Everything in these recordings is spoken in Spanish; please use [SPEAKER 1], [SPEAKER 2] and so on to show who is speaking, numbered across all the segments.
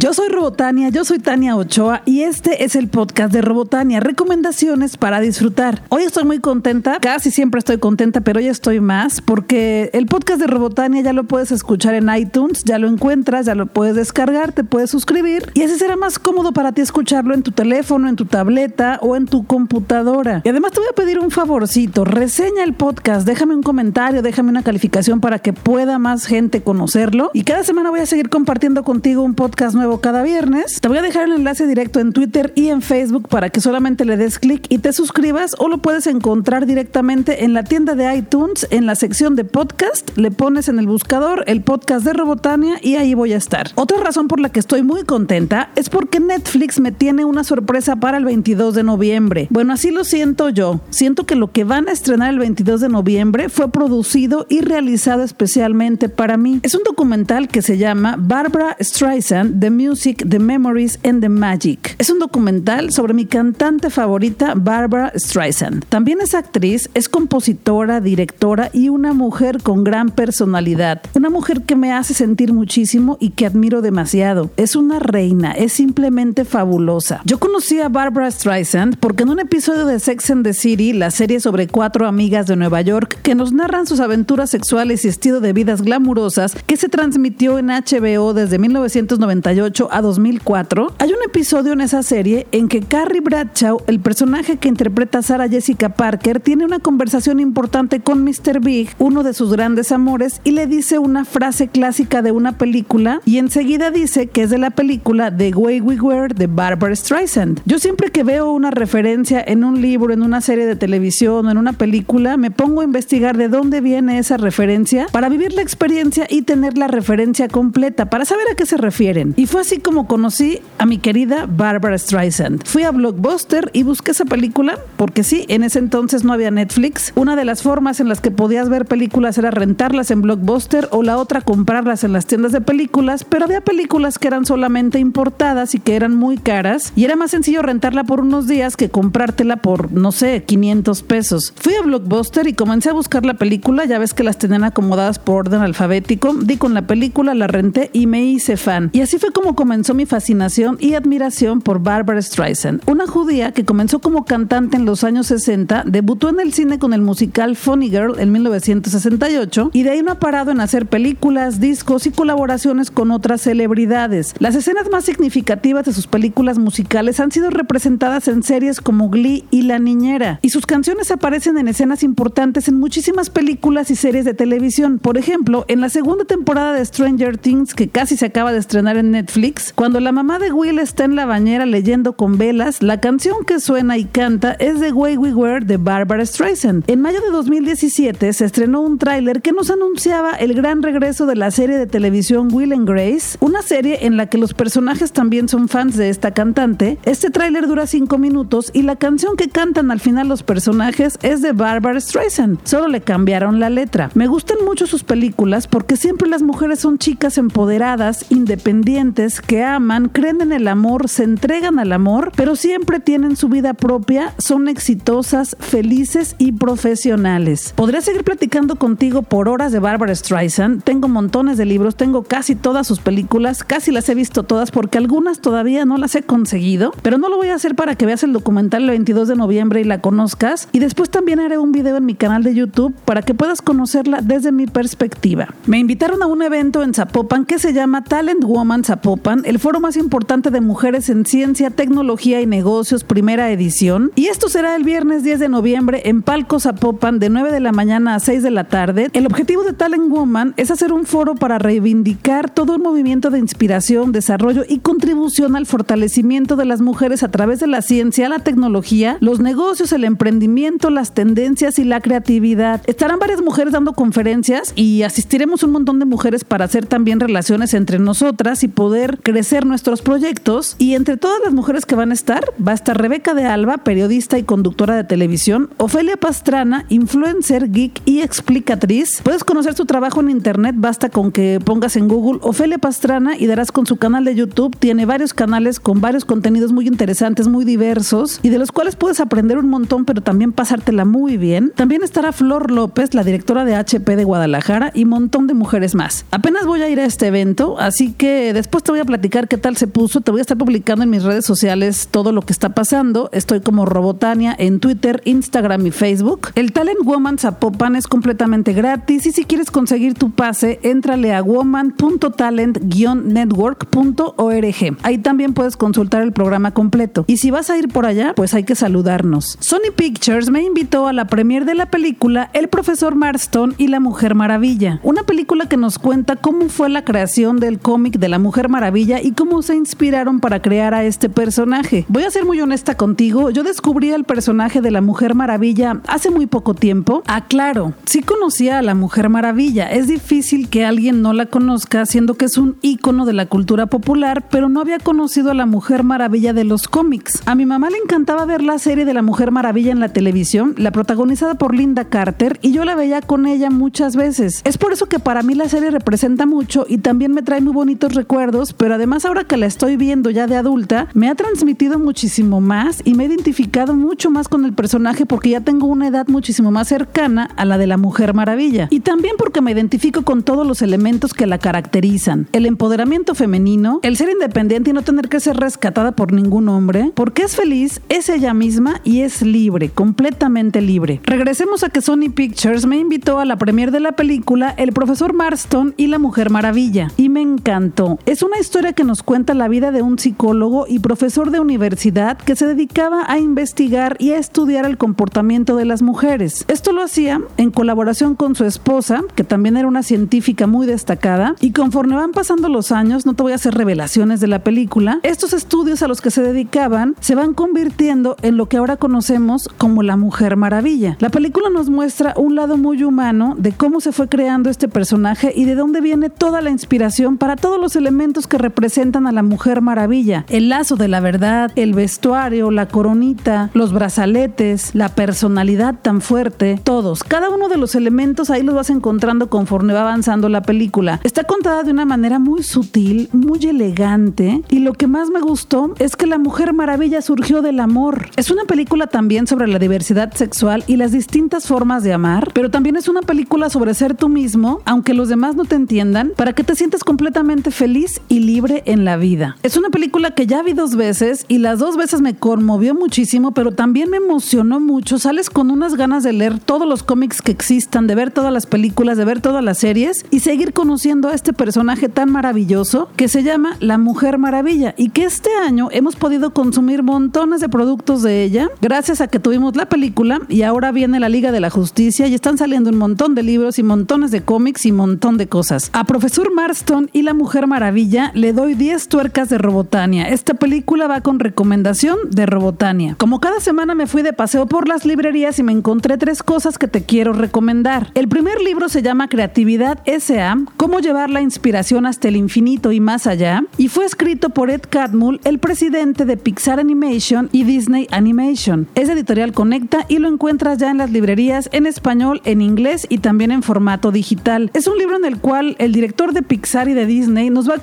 [SPEAKER 1] Yo soy Robotania, yo soy Tania Ochoa y este es el podcast de Robotania, recomendaciones para disfrutar. Hoy estoy muy contenta, casi siempre estoy contenta, pero hoy estoy más porque el podcast de Robotania ya lo puedes escuchar en iTunes, ya lo encuentras, ya lo puedes descargar, te puedes suscribir y así será más cómodo para ti escucharlo en tu teléfono, en tu tableta o en tu computadora. Y además te voy a pedir un favorcito, reseña el podcast, déjame un comentario, déjame una calificación para que pueda más gente conocerlo y cada semana voy a seguir compartiendo contigo un podcast nuevo cada viernes. Te voy a dejar el enlace directo en Twitter y en Facebook para que solamente le des clic y te suscribas o lo puedes encontrar directamente en la tienda de iTunes en la sección de podcast. Le pones en el buscador el podcast de Robotania y ahí voy a estar. Otra razón por la que estoy muy contenta es porque Netflix me tiene una sorpresa para el 22 de noviembre. Bueno, así lo siento yo. Siento que lo que van a estrenar el 22 de noviembre fue producido y realizado especialmente para mí. Es un documental que se llama Barbara Streisand, The Music, The Memories and the Magic. Es un documental sobre mi cantante favorita, Barbara Streisand. También es actriz, es compositora, directora y una mujer con gran personalidad. Una mujer que me hace sentir muchísimo y que admiro demasiado. Es una reina, es simplemente fabulosa. Yo conocí a Barbara Streisand porque en un episodio de Sex and the City, la serie sobre cuatro amigas de Nueva York que nos narran sus aventuras sexuales y estilo de vidas glamurosas que se transmitió en HBO desde 1998 a 2004, hay un episodio en esa serie en que Carrie Bradshaw, el personaje que interpreta a Sarah Jessica Parker, tiene una conversación importante con Mr. Big, uno de sus grandes amores, y le dice una frase clásica de una película y enseguida dice que es de la película The Way We Were de Barbara Streisand. Yo siempre que veo una referencia en un libro, en una serie de televisión o en una película, me pongo a investigar de dónde viene esa referencia para vivir la experiencia y tener la referencia completa, para saber a qué se refieren. Y fue así como conocí a mi querida Barbara Streisand. Fui a Blockbuster y busqué esa película porque sí, en ese entonces no había Netflix. Una de las formas en las que podías ver películas era rentarlas en Blockbuster o la otra comprarlas en las tiendas de películas, pero había películas que eran solamente importadas y que eran muy caras y era más sencillo rentarla por unos días que comprártela por, no sé, 500 pesos. Fui a Blockbuster y comencé a buscar la película, ya ves que las tenían acomodadas por orden alfabético, di con la película, la renté y me hice fan. Y así fue como comenzó mi fascinación y admiración por Barbara Streisand, una judía que comenzó como cantante en los años 60, debutó en el cine con el musical Funny Girl en 1968 y de ahí no ha parado en hacer películas, discos y colaboraciones con otras celebridades. Las escenas más significativas de sus películas musicales han sido representadas en series como Glee y La Niñera, y sus canciones aparecen en escenas importantes en muchísimas películas y series de televisión. Por ejemplo, en la segunda temporada de Stranger Things, que casi se acaba de estrenar en Netflix, cuando la mamá de Will está en la bañera leyendo con velas, la canción que suena y canta es The Way We Were de Barbara Streisand. En mayo de 2017 se estrenó un tráiler que nos anunciaba el gran regreso de la serie de televisión Will and Grace, una serie en la que los personajes también son fans de esta cantante. Este tráiler dura 5 minutos y la canción que cantan al final los personajes es de Barbara Streisand. Solo le cambiaron la letra. Me gustan mucho sus películas porque siempre las mujeres son chicas empoderadas, independientes, que aman, creen en el amor, se entregan al amor, pero siempre tienen su vida propia, son exitosas, felices y profesionales. Podría seguir platicando contigo por horas de Barbara Streisand. Tengo montones de libros, tengo casi todas sus películas, casi las he visto todas porque algunas todavía no las he conseguido, pero no lo voy a hacer para que veas el documental el 22 de noviembre y la conozcas. Y después también haré un video en mi canal de YouTube para que puedas conocerla desde mi perspectiva. Me invitaron a un evento en Zapopan que se llama Talent Woman Zapopan el foro más importante de mujeres en ciencia, tecnología y negocios, primera edición. Y esto será el viernes 10 de noviembre en Palco Zapopan de 9 de la mañana a 6 de la tarde. El objetivo de Talent Woman es hacer un foro para reivindicar todo un movimiento de inspiración, desarrollo y contribución al fortalecimiento de las mujeres a través de la ciencia, la tecnología, los negocios, el emprendimiento, las tendencias y la creatividad. Estarán varias mujeres dando conferencias y asistiremos un montón de mujeres para hacer también relaciones entre nosotras y poder crecer nuestros proyectos. Y entre todas las mujeres que van a estar, va a estar Rebeca de Alba, periodista y conductora de televisión, Ofelia Pastrana, influencer, geek y explicatriz. Puedes conocer su trabajo en internet, basta con que pongas en Google Ofelia Pastrana y darás con su canal de YouTube. Tiene varios canales con varios contenidos muy interesantes, muy diversos y de los cuales puedes aprender un montón, pero también pasártela muy bien. También estará Flor López, la directora de HP de Guadalajara y montón de mujeres más. Apenas voy a ir a este evento, así que después te voy a platicar qué tal se puso. Te voy a estar publicando en mis redes sociales todo lo que está pasando. Estoy como Robotania en Twitter, Instagram y Facebook. El Talent Woman Zapopan es completamente gratis y si quieres conseguir tu pase, éntrale a woman.talent-network.org. Ahí también puedes consultar el programa completo. Y si vas a ir por allá, pues hay que saludarnos. Sony Pictures me invitó a la premier de la película El profesor Marston y la Mujer Maravilla, una película que nos cuenta cómo fue la creación del cómic de la Mujer Maravilla y cómo se inspiraron para crear a este personaje. Voy a ser muy honesta contigo, yo descubrí el personaje de la Mujer Maravilla hace muy poco tiempo. Aclaro, sí conocía a la Mujer Maravilla, es difícil que alguien no la conozca, siendo que es un ícono de la cultura popular, pero no había conocido a la Mujer Maravilla de los cómics. A mi mamá le encantaba ver la serie de la Mujer Maravilla en la televisión, la protagonizada por Linda Carter, y yo la veía con ella muchas veces. Es por eso que para mí la serie representa mucho y también me trae muy bonitos recuerdos, pero además ahora que la estoy viendo ya de adulta, me ha transmitido muchísimo más y me he identificado mucho más con el personaje porque ya tengo una edad muchísimo más cercana a la de la Mujer Maravilla. Y también porque me identifico con todos los elementos que la caracterizan. El empoderamiento femenino, el ser independiente y no tener que ser rescatada por ningún hombre, porque es feliz, es ella misma y es libre, completamente libre. Regresemos a que Sony Pictures me invitó a la premier de la película El profesor Marston y la Mujer Maravilla y me encantó. Es una historia que nos cuenta la vida de un psicólogo y profesor de universidad que se dedicaba a investigar y a estudiar el comportamiento de las mujeres. Esto lo hacía en colaboración con su esposa, que también era una científica muy destacada, y conforme van pasando los años, no te voy a hacer revelaciones de la película, estos estudios a los que se dedicaban se van convirtiendo en lo que ahora conocemos como la Mujer Maravilla. La película nos muestra un lado muy humano de cómo se fue creando este personaje y de dónde viene toda la inspiración para todos los elementos que representan a la Mujer Maravilla. El lazo de la verdad, el vestuario, la coronita, los brazaletes, la personalidad tan fuerte, todos. Cada uno de los elementos ahí los vas encontrando conforme va avanzando la película. Está contada de una manera muy sutil, muy elegante y lo que más me gustó es que la Mujer Maravilla surgió del amor. Es una película también sobre la diversidad sexual y las distintas formas de amar, pero también es una película sobre ser tú mismo, aunque los demás no te entiendan, para que te sientas completamente feliz y libre en la vida. Es una película que ya vi dos veces y las dos veces me conmovió muchísimo, pero también me emocionó mucho. Sales con unas ganas de leer todos los cómics que existan, de ver todas las películas, de ver todas las series y seguir conociendo a este personaje tan maravilloso que se llama La Mujer Maravilla y que este año hemos podido consumir montones de productos de ella gracias a que tuvimos la película y ahora viene la Liga de la Justicia y están saliendo un montón de libros y montones de cómics y montón de cosas. A Profesor Marston y La Mujer Maravilla le doy 10 tuercas de Robotania. Esta película va con recomendación de Robotania. Como cada semana me fui de paseo por las librerías y me encontré tres cosas que te quiero recomendar. El primer libro se llama Creatividad S.A. Cómo llevar la inspiración hasta el infinito y más allá y fue escrito por Ed Catmull, el presidente de Pixar Animation y Disney Animation. Es editorial Conecta y lo encuentras ya en las librerías en español, en inglés y también en formato digital. Es un libro en el cual el director de Pixar y de Disney nos va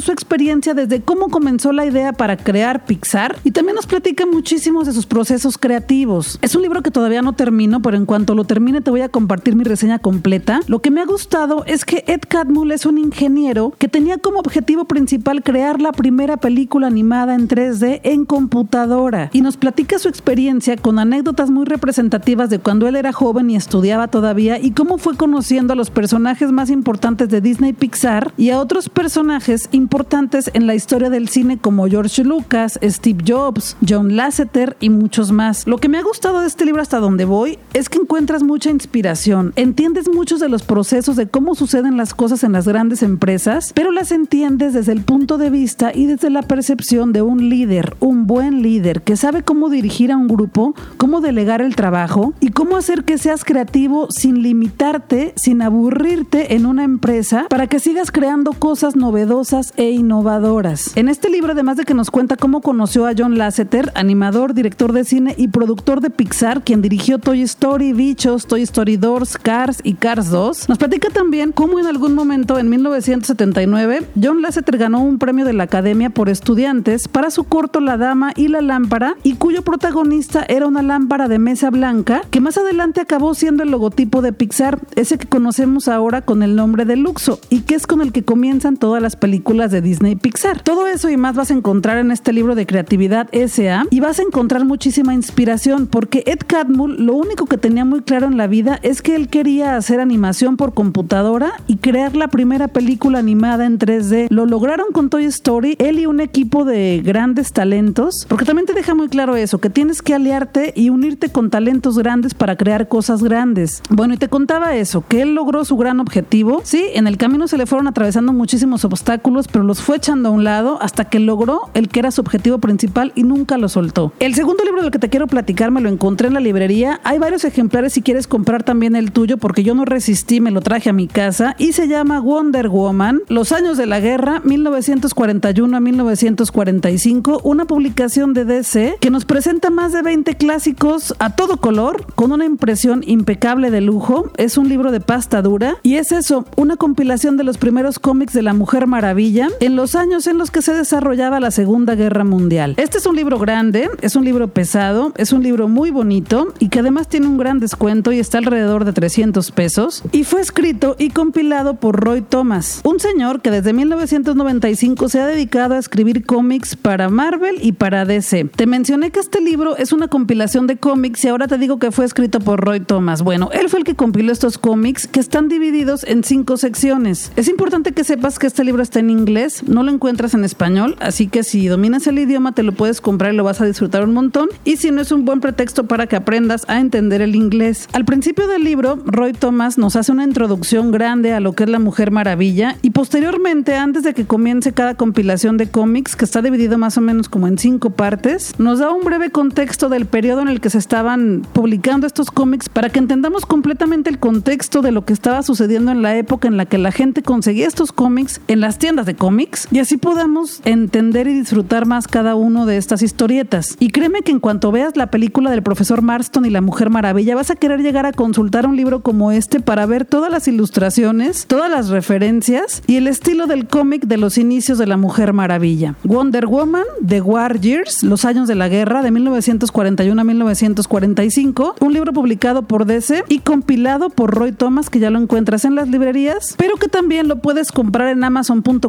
[SPEAKER 1] su experiencia desde cómo comenzó la idea para crear Pixar y también nos platica muchísimos de sus procesos creativos. Es un libro que todavía no termino, pero en cuanto lo termine te voy a compartir mi reseña completa. Lo que me ha gustado es que Ed Catmull es un ingeniero que tenía como objetivo principal crear la primera película animada en 3D en computadora y nos platica su experiencia con anécdotas muy representativas de cuando él era joven y estudiaba todavía y cómo fue conociendo a los personajes más importantes de Disney Pixar y a otros personajes importantes en la historia del cine como George Lucas, Steve Jobs, John Lasseter y muchos más. Lo que me ha gustado de este libro hasta donde voy es que encuentras mucha inspiración, entiendes muchos de los procesos de cómo suceden las cosas en las grandes empresas, pero las entiendes desde el punto de vista y desde la percepción de un líder, un buen líder que sabe cómo dirigir a un grupo, cómo delegar el trabajo y cómo hacer que seas creativo sin limitarte, sin aburrirte en una empresa para que sigas creando cosas novedosas e innovadoras. En este libro, además de que nos cuenta cómo conoció a John Lasseter, animador, director de cine y productor de Pixar, quien dirigió Toy Story, Bichos, Toy Story 2, Cars y Cars 2, nos platica también cómo en algún momento en 1979 John Lasseter ganó un premio de la Academia por estudiantes para su corto La Dama y la Lámpara y cuyo protagonista era una lámpara de mesa blanca que más adelante acabó siendo el logotipo de Pixar, ese que conocemos ahora con el nombre de Luxo y que es con el que comienzan todas las películas películas de Disney y Pixar. Todo eso y más vas a encontrar en este libro de creatividad SA y vas a encontrar muchísima inspiración porque Ed Catmull lo único que tenía muy claro en la vida es que él quería hacer animación por computadora y crear la primera película animada en 3D. Lo lograron con Toy Story, él y un equipo de grandes talentos, porque también te deja muy claro eso, que tienes que aliarte y unirte con talentos grandes para crear cosas grandes. Bueno, y te contaba eso, que él logró su gran objetivo. Sí, en el camino se le fueron atravesando muchísimos obstáculos, pero los fue echando a un lado hasta que logró el que era su objetivo principal y nunca lo soltó. El segundo libro del que te quiero platicar me lo encontré en la librería. Hay varios ejemplares si quieres comprar también el tuyo, porque yo no resistí, me lo traje a mi casa y se llama Wonder Woman, Los años de la guerra, 1941 a 1945, una publicación de DC que nos presenta más de 20 clásicos a todo color, con una impresión impecable de lujo. Es un libro de pasta dura y es eso, una compilación de los primeros cómics de la Mujer Maravilla en los años en los que se desarrollaba la Segunda Guerra Mundial. Este es un libro grande, es un libro pesado, es un libro muy bonito y que además tiene un gran descuento y está alrededor de 300 pesos y fue escrito y compilado por Roy Thomas, un señor que desde 1995 se ha dedicado a escribir cómics para Marvel y para DC. Te mencioné que este libro es una compilación de cómics y ahora te digo que fue escrito por Roy Thomas. Bueno, él fue el que compiló estos cómics que están divididos en cinco secciones. Es importante que sepas que este libro está en inglés, no lo encuentras en español, así que si dominas el idioma te lo puedes comprar y lo vas a disfrutar un montón. Y si no es un buen pretexto para que aprendas a entender el inglés. Al principio del libro, Roy Thomas nos hace una introducción grande a lo que es la Mujer Maravilla y posteriormente, antes de que comience cada compilación de cómics, que está dividido más o menos como en cinco partes, nos da un breve contexto del periodo en el que se estaban publicando estos cómics para que entendamos completamente el contexto de lo que estaba sucediendo en la época en la que la gente conseguía estos cómics en las tiendas de cómics y así podamos entender y disfrutar más cada uno de estas historietas. Y créeme que en cuanto veas la película del profesor Marston y la Mujer Maravilla, vas a querer llegar a consultar un libro como este para ver todas las ilustraciones, todas las referencias y el estilo del cómic de los inicios de la Mujer Maravilla. Wonder Woman, The War Years, Los años de la guerra, de 1941 a 1945, un libro publicado por DC y compilado por Roy Thomas, que ya lo encuentras en las librerías, pero que también lo puedes comprar en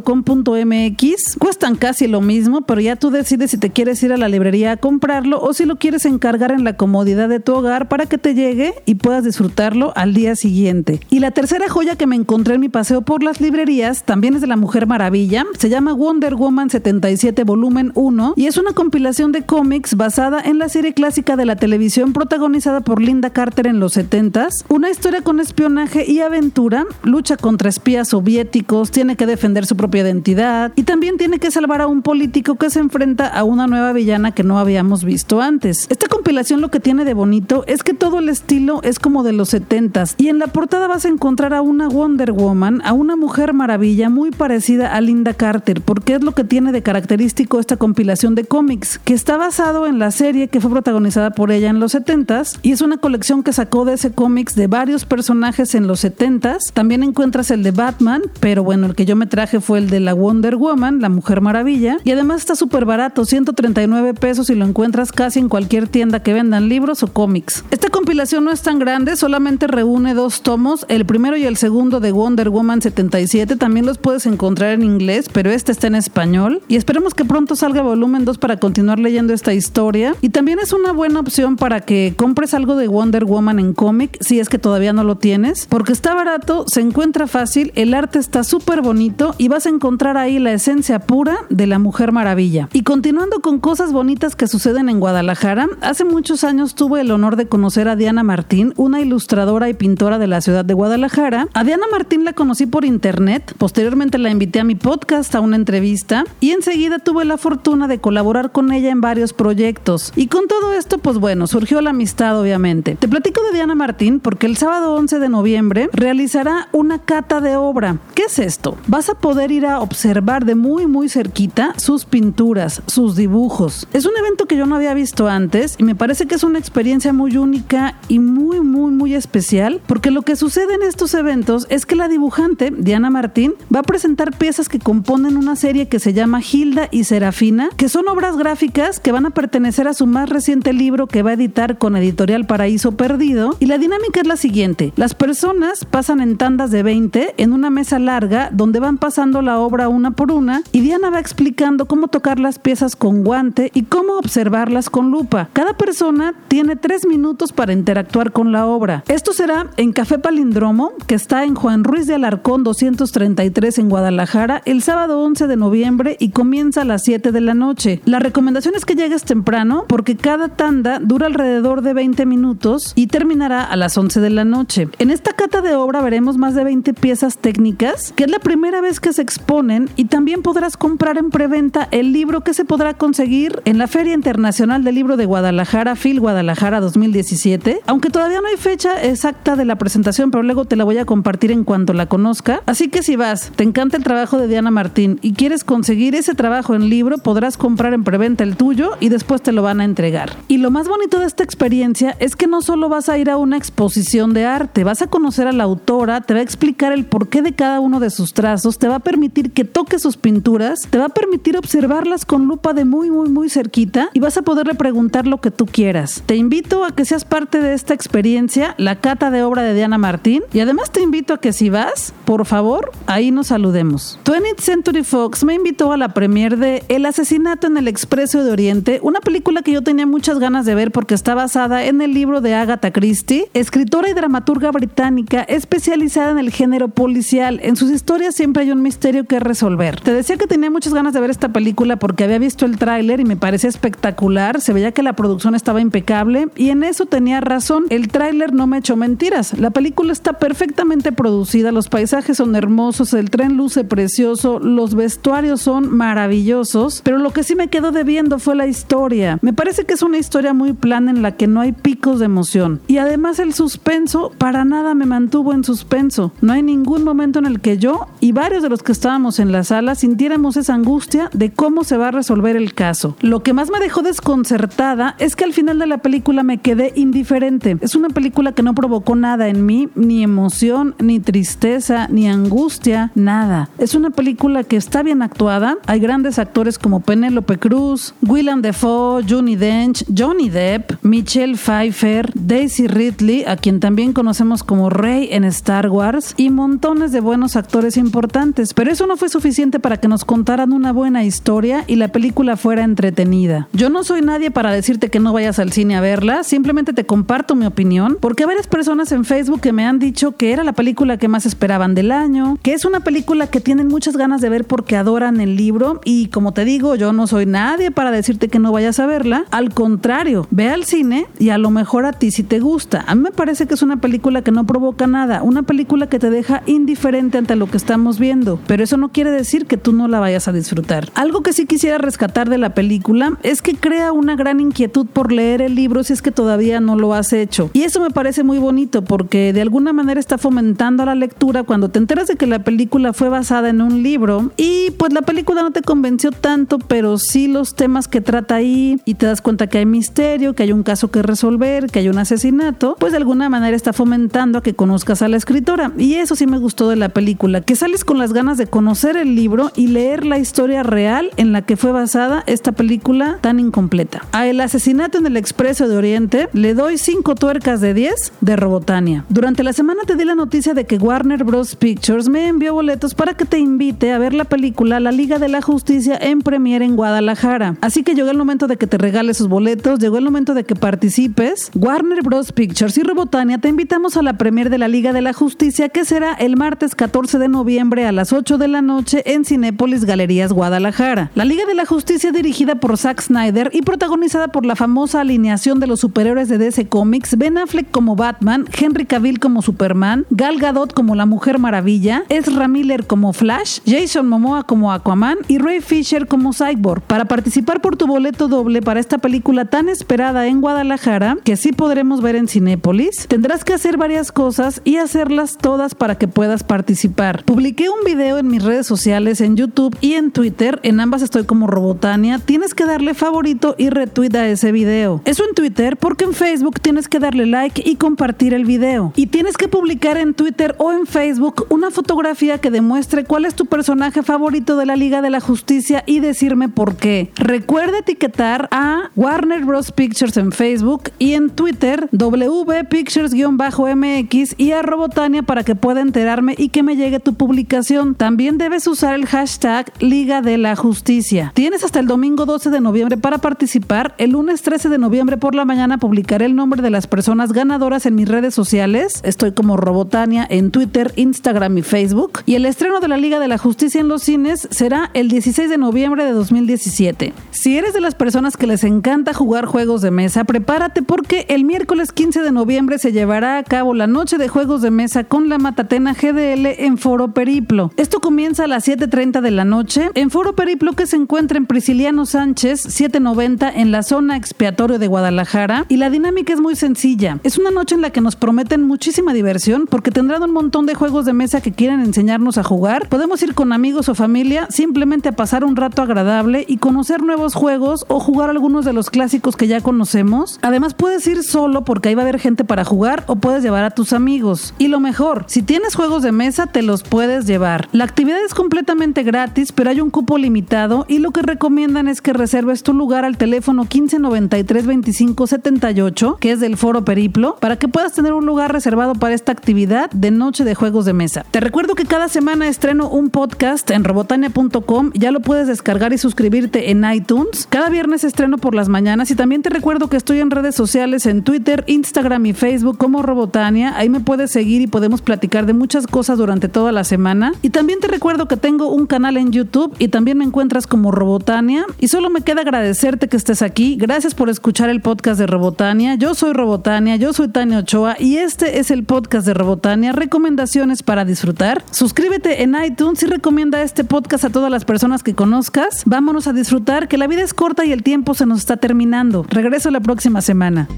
[SPEAKER 1] amazon.com.mx. Cuestan casi lo mismo, pero ya tú decides si te quieres ir a la librería a comprarlo o si lo quieres encargar en la comodidad de tu hogar para que te llegue y puedas disfrutarlo al día siguiente. Y la tercera joya que me encontré en mi paseo por las librerías también es de la Mujer Maravilla. Se llama Wonder Woman 77 Volumen 1 y es una compilación de cómics basada en la serie clásica de la televisión protagonizada por Linda Carter en los 70s. Una historia con espionaje y aventura, lucha contra espías soviéticos, tiene que defender su propia identidad y también tiene que salvar a un político que se enfrenta a una nueva villana que no habíamos visto antes. Esta compilación lo que tiene de bonito es que todo el estilo es como de los 70s y en la portada vas a encontrar a una Wonder Woman, a una mujer maravilla muy parecida a Linda Carter, porque es lo que tiene de característico esta compilación de cómics, que está basado en la serie que fue protagonizada por ella en los 70s y es una colección que sacó de ese cómics de varios personajes en los 70s. También encuentras el de Batman, pero bueno, el que yo me traje fue el de la Wonder Woman, la Mujer Maravilla, y además está súper barato, 139 pesos y lo encuentras casi en cualquier tienda que vendan libros o cómics. Esta compilación no es tan grande, solamente reúne dos tomos, el primero y el segundo de Wonder Woman 77, también los puedes encontrar en inglés, pero este está en español y esperemos que pronto salga volumen 2 para continuar leyendo esta historia y también es una buena opción para que compres algo de Wonder Woman en cómic si es que todavía no lo tienes, porque está barato, se encuentra fácil, el arte está súper bonito y vas a encontrar ahí la esencia pura de la Mujer Maravilla. Y continuando con cosas bonitas que suceden en Guadalajara, hace muchos años tuve el honor de conocer a Diana Martín, una ilustradora y pintora de la ciudad de Guadalajara. A Diana Martín la conocí por internet, posteriormente la invité a mi podcast a una entrevista y enseguida tuve la fortuna de colaborar con ella en varios proyectos. Y con todo esto, pues bueno, surgió la amistad obviamente. Te platico de Diana Martín porque el sábado 11 de noviembre realizará una cata de obra. ¿Qué es esto? Vas a poder ir a observar de muy muy cerquita sus pinturas, sus dibujos. Es un evento que yo no había visto antes y me parece que es una experiencia muy única y muy muy muy especial porque lo que sucede en estos eventos es que la dibujante, Diana Martín, va a presentar piezas que componen una serie que se llama Hilda y Serafina, que son obras gráficas que van a pertenecer a su más reciente libro que va a editar con Editorial Paraíso Perdido. Y la dinámica es la siguiente. Las personas pasan en tandas de 20 en una mesa larga donde van pasando la obra una por una y Diana va explicando cómo tocar las piezas con guante y cómo observarlas con lupa. Cada persona tiene tres minutos para interactuar con la obra. Esto será en Café Palindromo, que está en Juan Ruiz de Alarcón 233 en Guadalajara, el sábado 11 de noviembre y comienza a las 7 de la noche. La recomendación es que llegues temprano porque cada tanda dura alrededor de 20 minutos y terminará a las 11 de la noche. En esta cata de obra veremos más de 20 piezas técnicas, que es la primera vez que se exponen y también podrás comprar en preventa el libro que se podrá conseguir en la Feria Internacional del Libro de Guadalajara, FIL Guadalajara 2017, aunque todavía no hay fecha exacta de la presentación, pero luego te la voy a compartir en cuanto la conozca. Así que si vas, te encanta el trabajo de Diana Martín y quieres conseguir ese trabajo en libro, podrás comprar en preventa el tuyo y después te lo van a entregar. Y lo más bonito de esta experiencia es que no solo vas a ir a una exposición de arte, vas a conocer a la autora, te va a explicar el porqué de cada uno de sus trazos, te va a permitir que toques sus pinturas, te va a permitir observarlas con lupa de muy, muy, muy cerquita y vas a poderle preguntar lo que tú quieras. Te invito a que seas parte de esta experiencia, la cata de obra de Diana Martín, y además te invito a que si vas, por favor, ahí nos saludemos. 20th Century Fox me invitó a la premier de El asesinato en el Expreso de Oriente, una película que yo tenía muchas ganas de ver porque está basada en el libro de Agatha Christie, escritora y dramaturga británica especializada en el género policial. En sus historias siempre hay un misterio que resolver. Te decía que tenía muchas ganas de ver esta película porque había visto el tráiler y me parecía espectacular. Se veía que la producción estaba impecable y en eso tenía razón. El tráiler no me echó mentiras. La película está perfectamente producida, los paisajes son hermosos, el tren luce precioso, los vestuarios son maravillosos, pero lo que sí me quedó debiendo fue la historia. Me parece que es una historia muy plana en la que no hay picos de emoción. Y además el suspenso para nada me mantuvo en suspenso. No hay ningún momento en el que yo y varios de los que estábamos en la sala sintiéramos esa angustia de cómo se va a resolver el caso. Lo que más me dejó desconcertada es que al final de la película me quedé indiferente. Es una película que no provocó nada en mí, ni emoción, ni tristeza, ni angustia, nada. Es una película que está bien actuada. Hay grandes actores como Penélope Cruz, Willem Dafoe, Johnny Dench, Johnny Depp, Michelle Pfeiffer, Daisy Ridley, a quien también conocemos como Rey en Star Wars, y montones de buenos actores importantes. Pero eso no fue suficiente para que nos contaran una buena historia y la película fuera entretenida. Yo no soy nadie para decirte que no vayas al cine a verla, simplemente te comparto mi opinión, porque hay varias personas en Facebook que me han dicho que era la película que más esperaban del año, que es una película que tienen muchas ganas de ver porque adoran el libro y como te digo, yo no soy nadie para decirte que no vayas a verla, al contrario, ve al cine y a lo mejor a ti si te gusta. A mí me parece que es una película que no provoca nada, una película que te deja indiferente ante lo que estamos viendo, pero eso no quiere decir que tú no la vayas a disfrutar. Algo que sí quisiera rescatar de la película es que crea una gran inquietud por leer el libro si es que todavía no lo has hecho. Y eso me parece muy bonito porque de alguna manera está fomentando la lectura cuando te enteras de que la película fue basada en un libro y pues la película no te convenció tanto, pero sí los temas que trata ahí y te das cuenta que hay misterio, que hay un caso que resolver, que hay un asesinato, pues de alguna manera está fomentando a que conozcas a la escritora. Y eso sí me gustó de la película, que sales con las ganas de conocer el libro y leer la historia real en la que fue basada esta película tan incompleta. A El asesinato en el Expreso de Oriente le doy 5 tuercas de 10 de Robotania. Durante la semana te di la noticia de que Warner Bros. Pictures me envió boletos para que te invite a ver la película La Liga de la Justicia en premiere en Guadalajara. Así que llegó el momento de que te regales sus boletos, llegó el momento de que participes. Warner Bros. Pictures y Robotania te invitamos a la premiere de La Liga de la Justicia que será el martes 14 de noviembre a las 8 de la noche en Cinépolis Galerías Guadalajara. La Liga de la Justicia dirigida por Zack Snyder y protagonizada por la famosa alineación de los superhéroes de DC Comics, Ben Affleck como Batman, Henry Cavill como Superman, Gal Gadot como la Mujer Maravilla, Ezra Miller como Flash, Jason Momoa como Aquaman y Ray Fisher como Cyborg. Para participar por tu boleto doble para esta película tan esperada en Guadalajara, que sí podremos ver en Cinépolis, tendrás que hacer varias cosas y hacerlas todas para que puedas participar. Publiqué un video en mis redes sociales, en YouTube y en Twitter, en ambas estoy como Robotania, tienes que darle favorito y retweet a ese video. Eso en Twitter porque en Facebook tienes que darle like y compartir el video. Y tienes que publicar en Twitter o en Facebook una fotografía que demuestre cuál es tu personaje favorito de la Liga de la Justicia y decirme por qué. Recuerda etiquetar a Warner Bros. Pictures en Facebook y en Twitter W Pictures-MX y a Robotania para que pueda enterarme y que me llegue tu publicación. También también debes usar el hashtag Liga de la Justicia. Tienes hasta el domingo 12 de noviembre para participar. El lunes 13 de noviembre por la mañana publicaré el nombre de las personas ganadoras en mis redes sociales. Estoy como Robotania en Twitter, Instagram y Facebook. Y el estreno de la Liga de la Justicia en los cines será el 16 de noviembre de 2017. Si eres de las personas que les encanta jugar juegos de mesa, prepárate porque el miércoles 15 de noviembre se llevará a cabo la noche de juegos de mesa con la Matatena GDL en Foro Periplo. Esto comienza a las 7.30 de la noche en Foro Periplo que se encuentra en Prisciliano Sánchez 790 en la zona expiatorio de Guadalajara y la dinámica es muy sencilla. Es una noche en la que nos prometen muchísima diversión porque tendrán un montón de juegos de mesa que quieren enseñarnos a jugar. Podemos ir con amigos o familia simplemente a pasar un rato agradable y conocer nuevos juegos o jugar algunos de los clásicos que ya conocemos. Además puedes ir solo porque ahí va a haber gente para jugar o puedes llevar a tus amigos. Y lo mejor, si tienes juegos de mesa te los puedes llevar. Actividad es completamente gratis, pero hay un cupo limitado y lo que recomiendan es que reserves tu lugar al teléfono 1593 25 78, que es del Foro Periplo, para que puedas tener un lugar reservado para esta actividad de noche de juegos de mesa. Te recuerdo que cada semana estreno un podcast en robotania.com, ya lo puedes descargar y suscribirte en iTunes. Cada viernes estreno por las mañanas y también te recuerdo que estoy en redes sociales en Twitter, Instagram y Facebook como Robotania. Ahí me puedes seguir y podemos platicar de muchas cosas durante toda la semana. Y también te recuerdo que tengo un canal en YouTube y también me encuentras como Robotania. Y solo me queda agradecerte que estés aquí. Gracias por escuchar el podcast de Robotania. Yo soy Robotania, yo soy Tania Ochoa y este es el podcast de Robotania. Recomendaciones para disfrutar. Suscríbete en iTunes y recomienda este podcast a todas las personas que conozcas. Vámonos a disfrutar que la vida es corta y el tiempo se nos está terminando. Regreso la próxima semana.